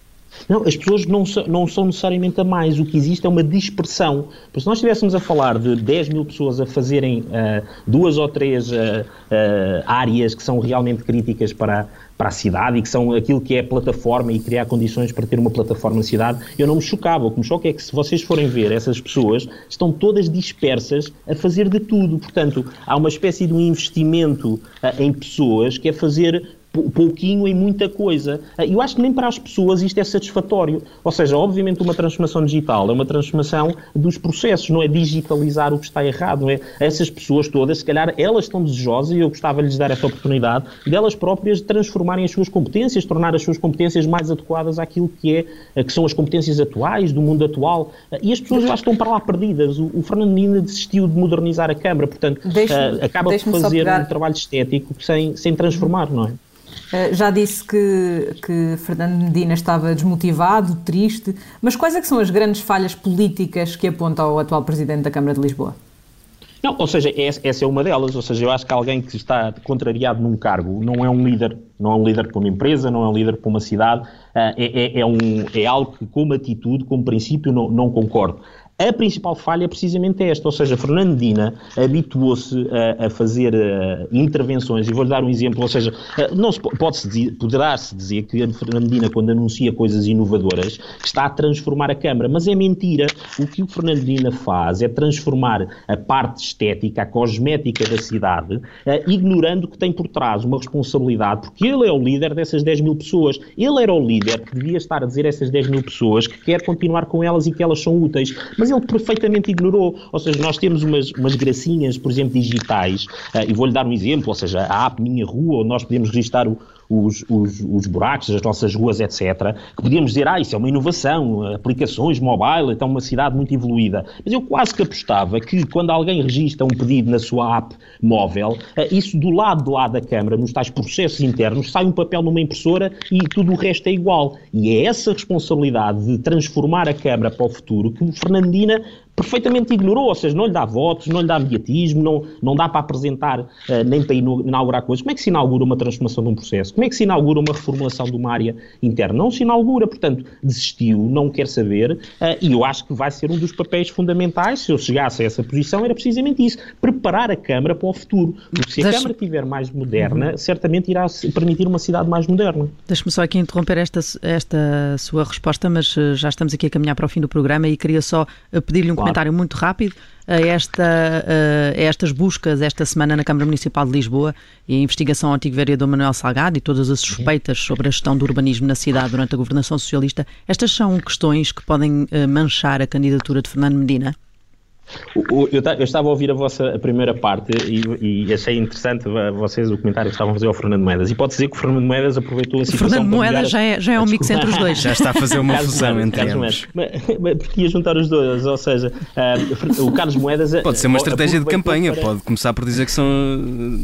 Não, as pessoas não, não são necessariamente a mais. O que existe é uma dispersão. Porque se nós estivéssemos a falar de 10 mil pessoas a fazerem uh, duas ou três uh, uh, áreas que são realmente críticas para, para a cidade e que são aquilo que é a plataforma e criar condições para ter uma plataforma na cidade, eu não me chocava. O que me choca é que se vocês forem ver, essas pessoas estão todas dispersas a fazer de tudo. Portanto, há uma espécie de um investimento em pessoas que é fazer pouquinho em muita coisa. Ah, eu acho que nem para as pessoas isto é satisfatório. Ou seja, obviamente uma transformação digital é uma transformação dos processos, não é digitalizar o que está errado. Não é? Essas pessoas todas, se calhar, elas estão desejosas, e eu gostava de lhes dar esta oportunidade, delas próprias transformarem as suas competências, tornar as suas competências mais adequadas àquilo que, é, ah, que são as competências atuais, do mundo atual. Ah, e as pessoas já estão para lá perdidas. O, o Fernando Nina desistiu de modernizar a Câmara, portanto, acaba por fazer um trabalho estético sem, sem transformar, não é? Eh, já disse que, que Fernando Medina estava desmotivado, triste, mas quais é que são as grandes falhas políticas que aponta o atual Presidente da Câmara de Lisboa? Não, ou seja, essa é uma delas. Ou seja, eu acho que alguém que está contrariado num cargo não é um líder, não é um líder para uma empresa, não é um líder para uma cidade, eh, é, é, é, um, é algo que, como atitude, como princípio, não, não concordo. A principal falha é precisamente esta, ou seja, Fernando Dina habituou-se a, a, fazer uh, intervenções, e vou-lhe dar um exemplo, ou seja, uh, não se pode -se poderá-se dizer que Fernando Dina, quando anuncia coisas inovadoras, está a transformar a Câmara, mas é mentira. O que o Fernando Dina faz é transformar a parte estética, a cosmética da cidade, uh, ignorando que tem por trás uma responsabilidade, porque ele é o líder dessas 10 mil pessoas. Ele era o líder que devia estar a dizer a essas 10 mil pessoas que quer continuar com elas e que elas são úteis mas ele perfeitamente ignorou. Ou seja, nós temos umas, umas gracinhas, por exemplo, digitais, uh, e vou-lhe dar um exemplo, ou seja, a app Minha Rua, onde nós podemos registrar o, os, os, os, buracos, as nossas ruas, etc., que podíamos dizer, ah, isso é uma inovação, aplicações mobile, então uma cidade muito evoluída. Mas eu quase que apostava que quando alguém registra um pedido na sua app móvel, eh, isso do lado de lá da Câmara, nos tais processos internos, sai um papel numa impressora e tudo o resto é igual. E é essa responsabilidade de transformar a Câmara para o futuro que o Fernandina perfeitamente ignorou, ou seja, não lhe dá votos, não lhe dá mediatismo, não, não dá para apresentar uh, nem para inaugurar coisas. Como é que se inaugura uma transformação de um processo? Como é que se inaugura uma reformulação de uma área interna? Não se inaugura, portanto, desistiu, não quer saber, uh, e eu acho que vai ser um dos papéis fundamentais, se eu chegasse a essa posição, era precisamente isso, preparar a Câmara para o futuro. Porque se a Deixe... Câmara estiver mais moderna, uhum. certamente irá permitir uma cidade mais moderna. Deixe-me só aqui interromper esta, esta sua resposta, mas uh, já estamos aqui a caminhar para o fim do programa e queria só pedir-lhe um comentário muito rápido a, esta, a estas buscas esta semana na Câmara Municipal de Lisboa e a investigação ao antigo vereador Manuel Salgado e todas as suspeitas sobre a gestão do urbanismo na cidade durante a governação socialista. Estas são questões que podem eh, manchar a candidatura de Fernando Medina? Eu, eu, estava a ouvir a vossa a primeira parte e, e, achei interessante vocês o comentário que estavam a fazer ao Fernando Moedas. E pode dizer que o Fernando Moedas aproveitou a situação. Fernando Moedas já é, já é um mix entre os dois. Já está a fazer uma fusão entre eles. Porque ia juntar os dois, ou seja, uh, o Carlos Moedas. Pode ser uma estratégia de campanha, para... pode começar por dizer que são.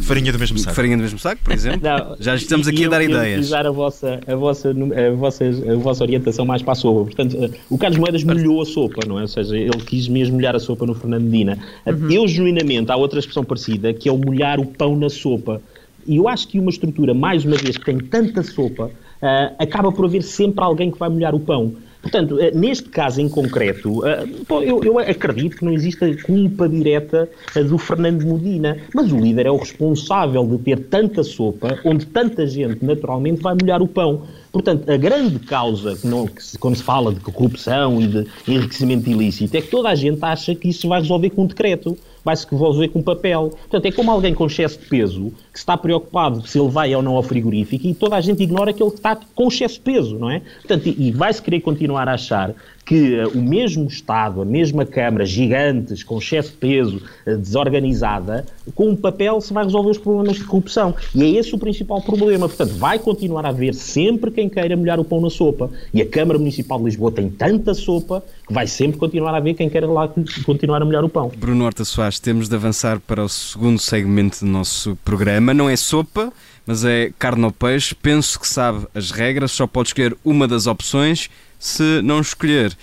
Farinha do mesmo saco. Farinha do mesmo saco, por exemplo. Não, já estamos aqui a dar eu, ideias. utilizar a vossa, a, vossa, a, vossa, a vossa orientação mais para a sopa. Portanto, uh, o Carlos Moedas molhou a sopa, não é? Ou seja, ele quis mesmo molhar a sopa no Fernando Medina. Uhum. Eu, genuinamente, há outra expressão parecida, que é o molhar o pão na sopa. E eu acho que uma estrutura, mais uma vez, que tem tanta sopa, uh, acaba por haver sempre alguém que vai molhar o pão. Portanto, uh, neste caso em concreto, uh, eu, eu, acredito que não exista culpa direta do Fernando Medina, mas o líder é o responsável de ter tanta sopa, onde tanta gente naturalmente vai molhar o pão. Portanto, a grande causa, que não, que quando se fala de corrupção e de enriquecimento ilícito, é que toda a gente acha que isso se vai resolver com um decreto vai-se resolver com papel. Portanto, é como alguém com excesso de peso que está preocupado se ele vai ou não ao frigorífico e toda a gente ignora que ele está com excesso de peso, não é? Portanto, e vai-se querer continuar a achar que uh, o mesmo Estado, a mesma Câmara, gigantes, com excesso de peso, uh, desorganizada, com um papel se vai resolver os problemas de corrupção. E é esse o principal problema. Portanto, vai continuar a haver sempre quem queira molhar o pão na sopa. E a Câmara Municipal de Lisboa tem tanta sopa que vai sempre continuar a haver quem queira lá continuar a molhar o pão. Bruno Horta Soares, temos de avançar para o segundo segmento do nosso programa. Não é sopa, mas é carne ou peixe. Penso que sabe as regras, só pode escolher uma das opções se não escolher,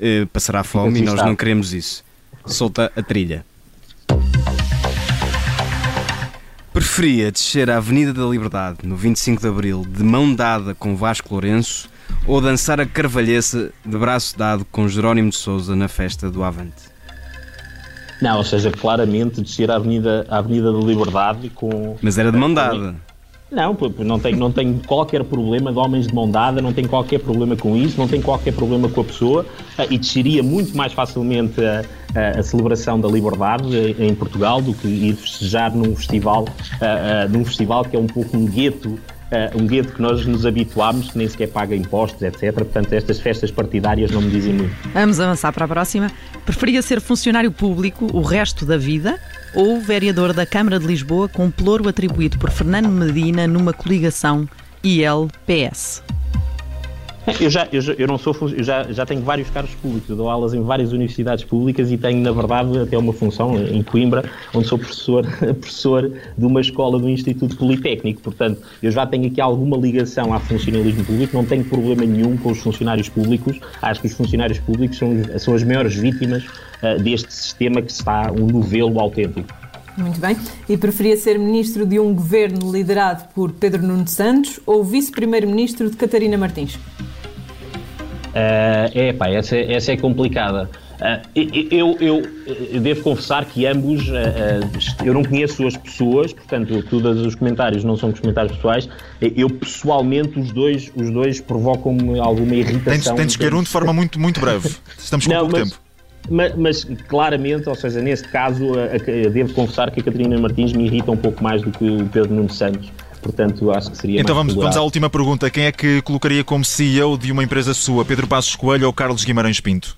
eh, passará fome e nós não queremos isso. Solta a trilha. Preferia descer a Avenida da Liberdade no 25 de Abril de mão dada com Vasco Lourenço ou dançar a Carvalhesa de braço dado com Jerónimo de Souza na festa do Avante? Não, ou seja, claramente descer a Avenida, a Avenida da Liberdade com. Mas era de mão dada. Não, não tenho, não tenho qualquer problema de homens de mão dada, não tenho qualquer problema com isso, não tenho qualquer problema com a pessoa eh, e desceria muito mais facilmente a, a, a celebração da liberdade eh, em Portugal do que ir festejar num festival, a, num festival que é um pouco um gueto um gueto que nós nos habituámos, que nem sequer paga impostos, etc. Portanto, estas festas partidárias não me dizem muito. Vamos avançar para a próxima. Preferia ser funcionário público o resto da vida ou vereador da Câmara de Lisboa com ploro atribuído por Fernando Medina numa coligação IL-PS? Eu já, eu, já, eu não sou, eu já, já tenho vários cargos públicos, eu dou aulas em várias universidades públicas e tenho, na verdade, até uma função em Coimbra, onde sou professor, professor de uma escola do Instituto Politécnico. Portanto, eu já tenho aqui alguma ligação ao funcionalismo público, não tenho problema nenhum com os funcionários públicos. Acho que os funcionários públicos são, são as maiores vítimas uh, deste sistema que está um novelo autêntico. Muito bem. E preferia ser ministro de um governo liderado por Pedro Nuno Santos ou vice-primeiro-ministro de Catarina Martins? É pá, essa, essa é complicada. Uh, eu, eu, eu, devo confessar que ambos, uh, eu não conheço as pessoas, portanto, todos os comentários não são comentários pessoais. Eu pessoalmente, os dois, os dois provocam-me alguma irritação. Tens, de escolher um de forma muito, muito breve. Estamos com não, pouco mas, tempo. Mas, mas, claramente, ou seja, neste caso, devo confessar que a Catarina Martins me irrita um pouco mais do que o Pedro Nuno Santos. Portanto, acho que seria Então vamos, vamos à última pergunta. Quem é que colocaria como CEO de uma empresa sua? Pedro Passos Coelho ou Carlos Guimarães Pinto?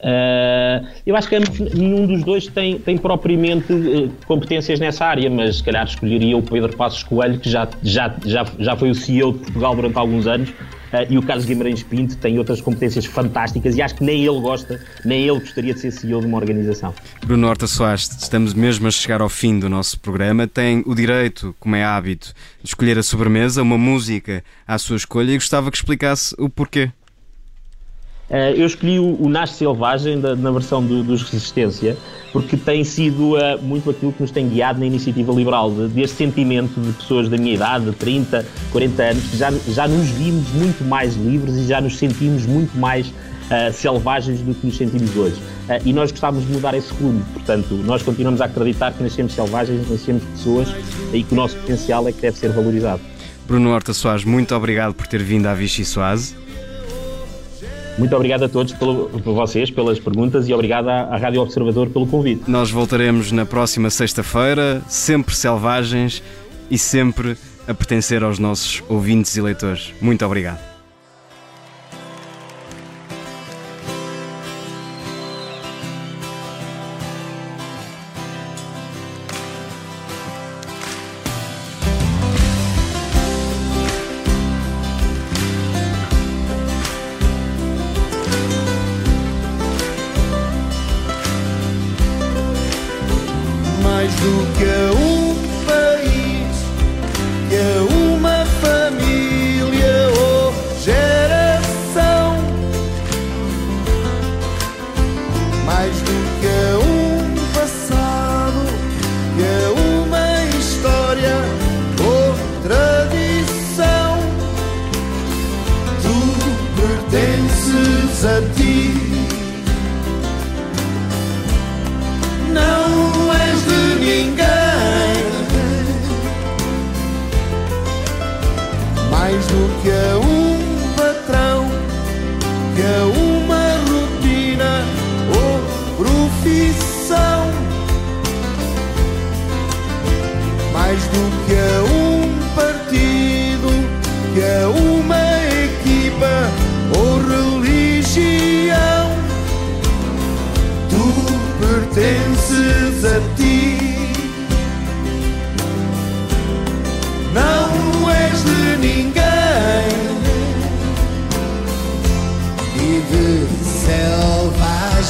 Uh, eu acho que nenhum dos dois tem, tem propriamente uh, competências nessa área, mas se calhar escolheria o Pedro Passos Coelho, que já, já, já, já foi o CEO de Portugal durante alguns anos, e o Carlos Guimarães Pinto tem outras competências fantásticas e acho que nem ele gosta, nem ele gostaria de ser CEO de uma organização. Bruno Horta Soares, estamos mesmo a chegar ao fim do nosso programa. Tem o direito, como é hábito, de escolher a sobremesa, uma música à sua escolha e gostava que explicasse o porquê. Uh, eu escolhi o, o Nasce Selvagem da, na versão do, dos Resistência, porque tem sido uh, muito aquilo que nos tem guiado na iniciativa liberal, de, deste sentimento de pessoas da minha idade, de 30, 40 anos, que já, já nos vimos muito mais livres e já nos sentimos muito mais uh, selvagens do que nos sentimos hoje. e nós gostávamos de mudar esse rumo, portanto, nós continuamos a acreditar que nascemos selvagens, nascemos pessoas e que o nosso potencial é que deve ser valorizado. Bruno Horta Soares, muito obrigado por ter vindo à Vichy Soase. Muito obrigado a todos pelo, por vocês, pelas perguntas e obrigado à, à Rádio Observador pelo convite. Nós voltaremos na próxima sexta-feira, sempre selvagens e sempre a pertencer aos nossos ouvintes e leitores. Muito obrigado.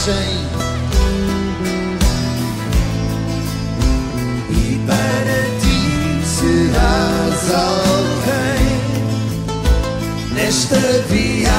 Selvagem. E para ti serás alguém nesta viagem.